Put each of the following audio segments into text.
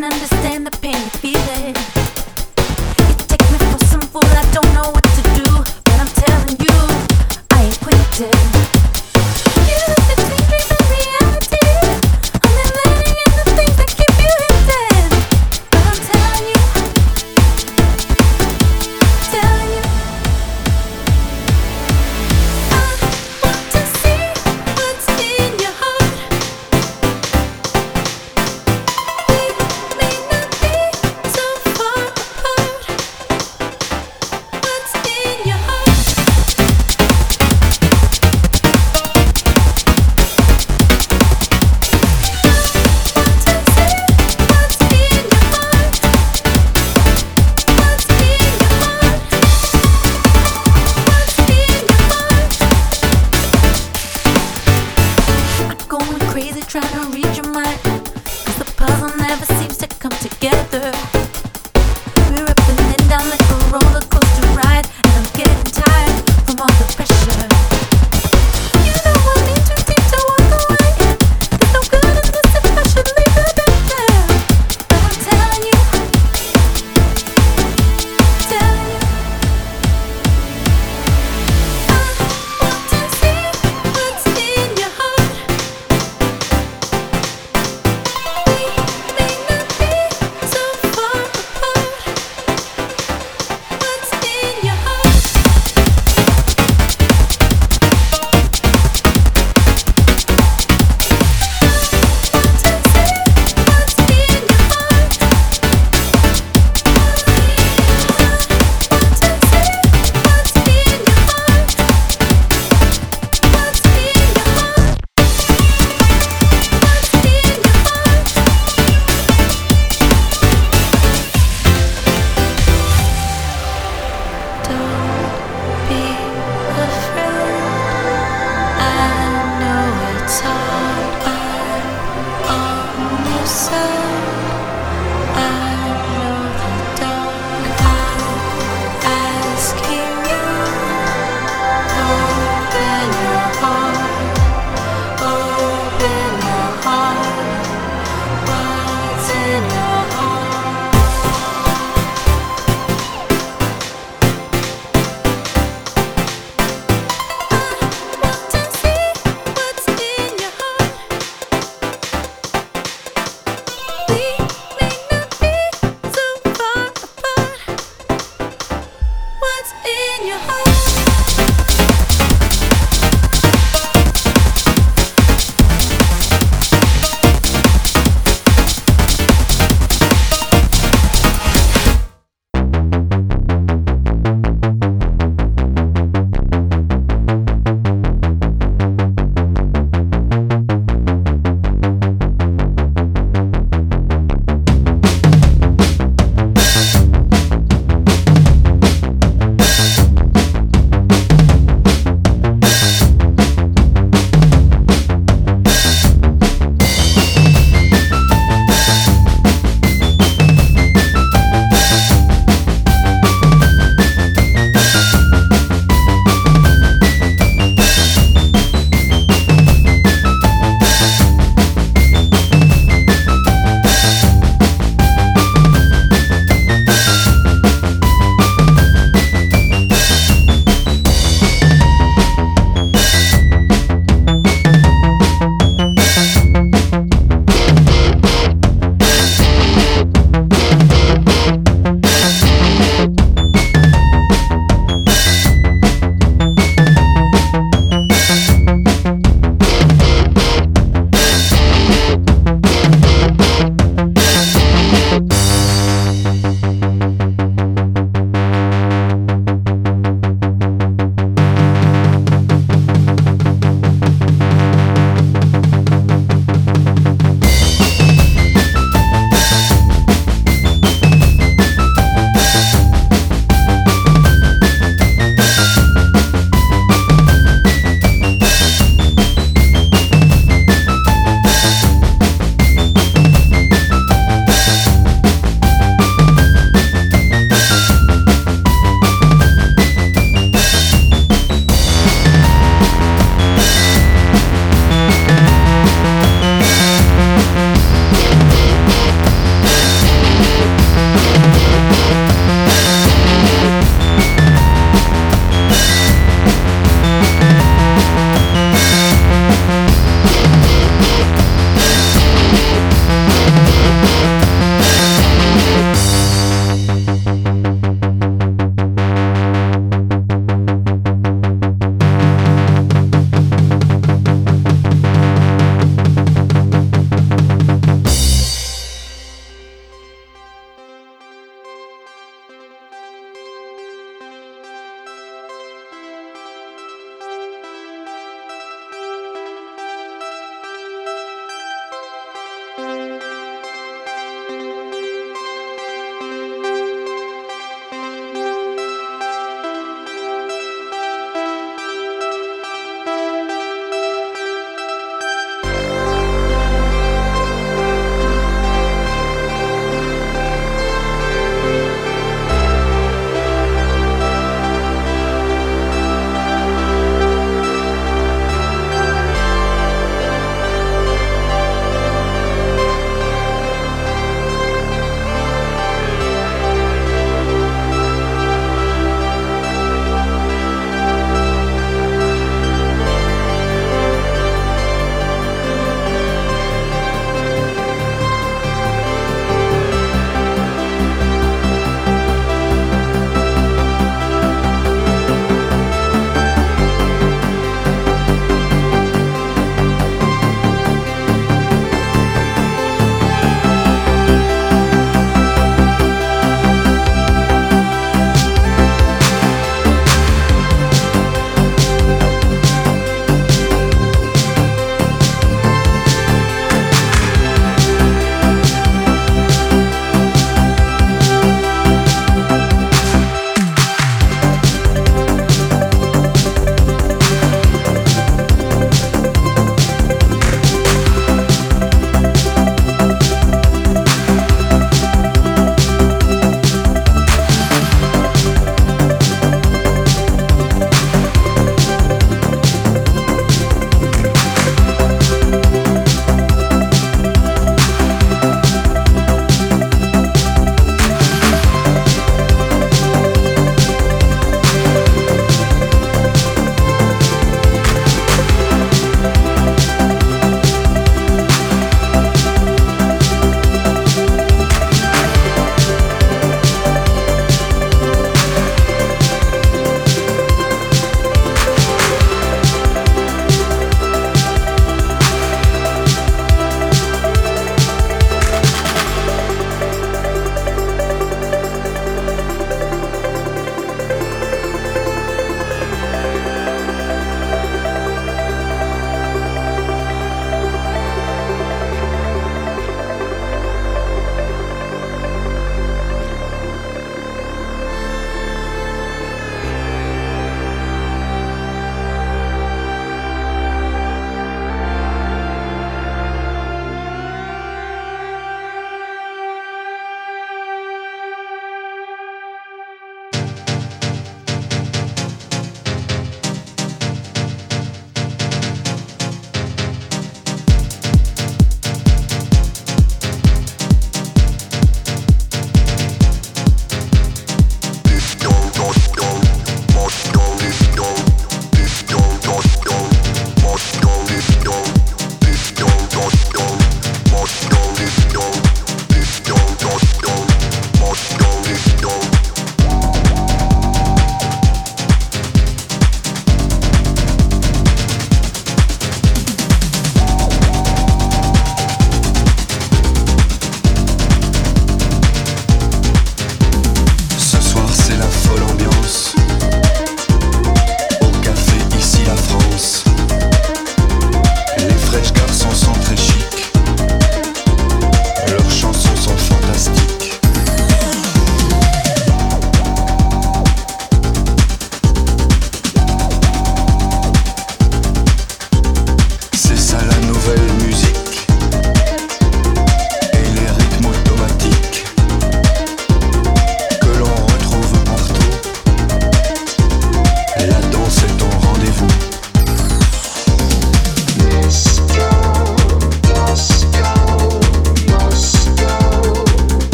can understand the pain you're feeling. You take me for some fool, I don't know what to do, but I'm telling you, I ain't quitting.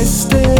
I stay.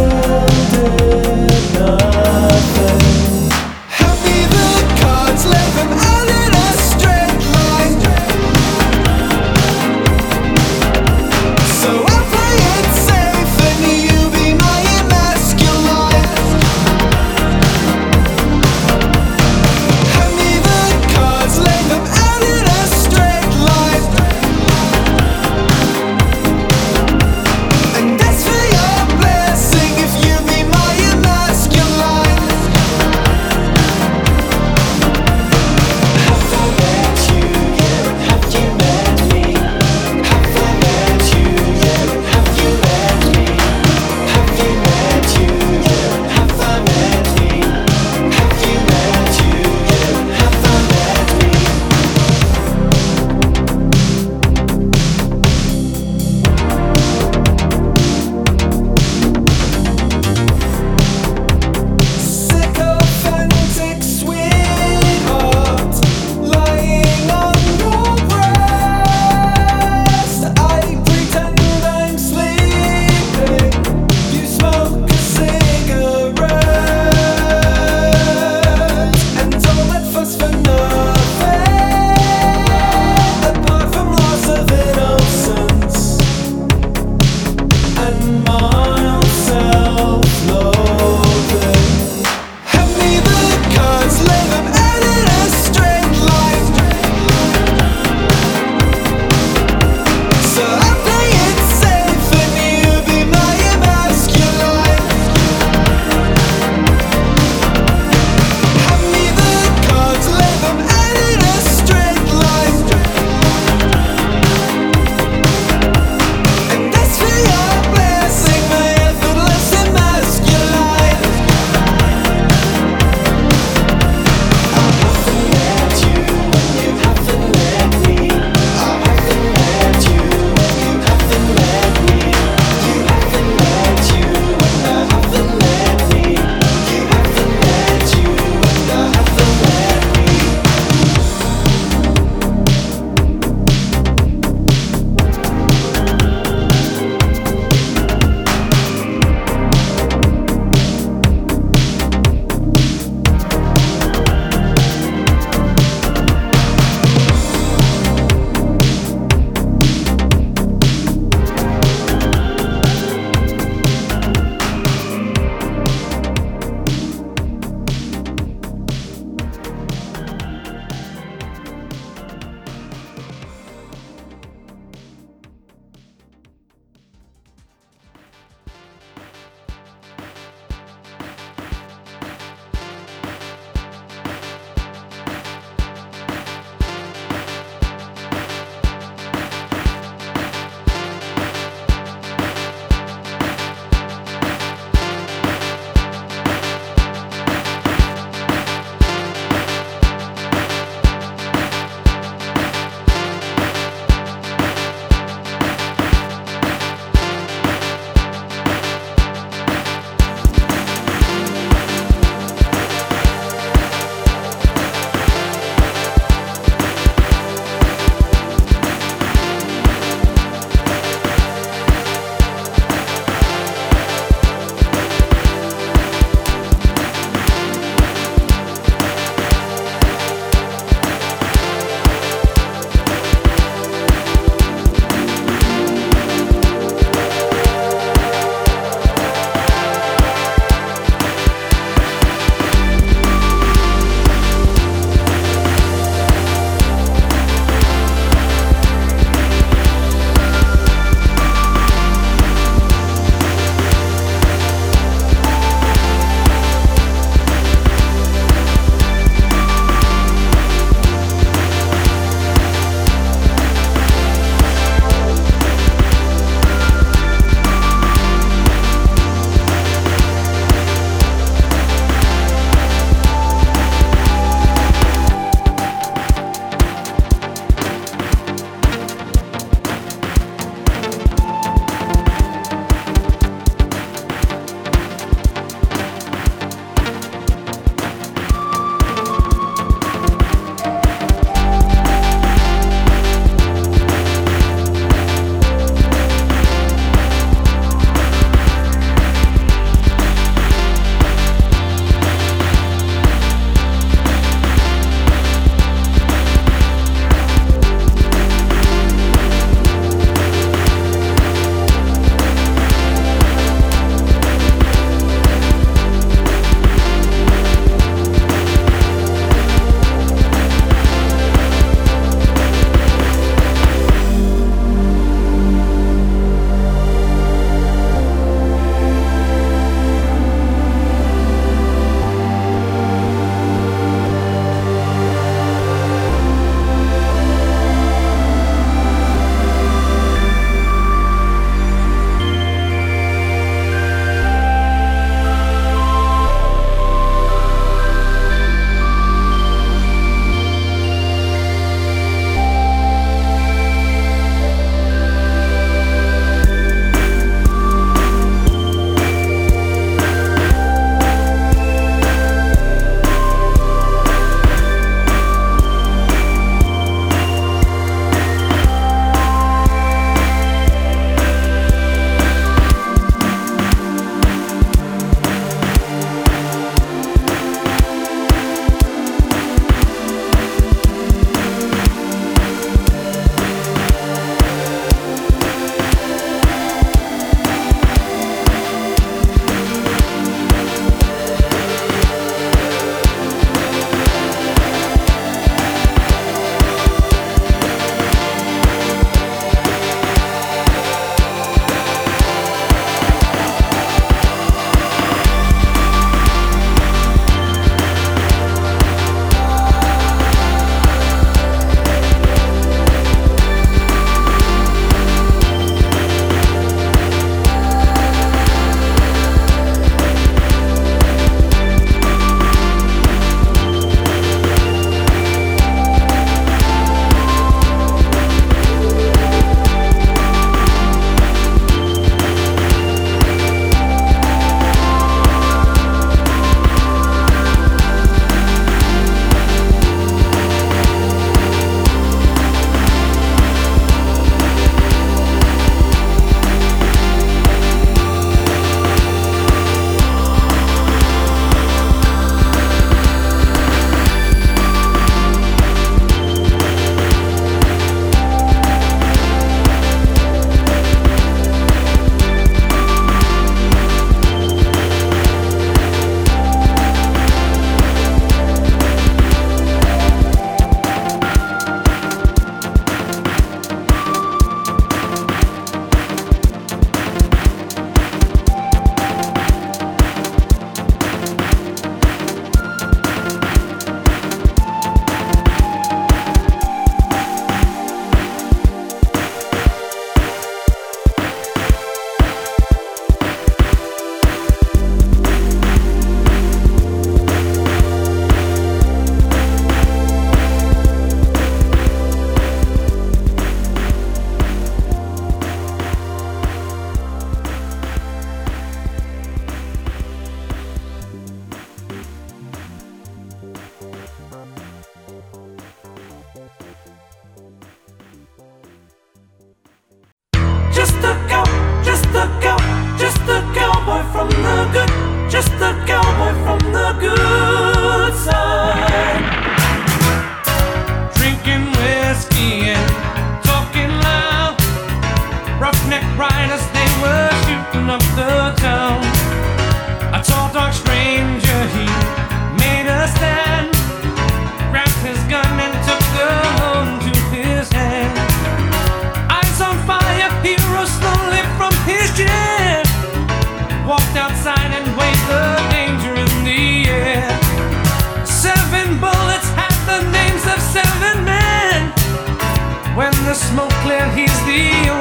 smoke clear, he's the only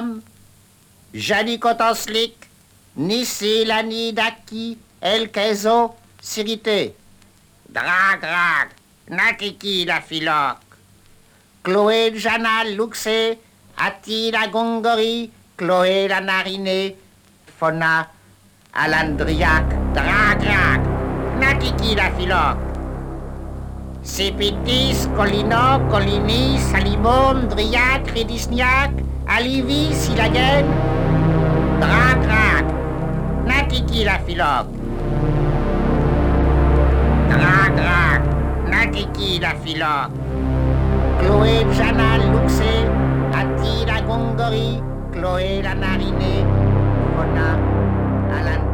Opérigame, Janicotoslik, Nissi Daki, El Kezo, Sirité. Drag, Nakiki la filoc. Chloé Jana Luxe, Ati la Gongori, Chloé la Narinée, Fona, Alandriac, Drag, drag, Nakiki la filoc. Sipitis, Colino, Colini, Salimon, Driac, Ridisniac, Alivi, Silagen, Drag, drag, Nakiki la filoc. Drag, drag, Nakiki la filoc. Chloé Jana Luxe, Ati la Gongori, Chloé la Narinée, Fona, Alandriac,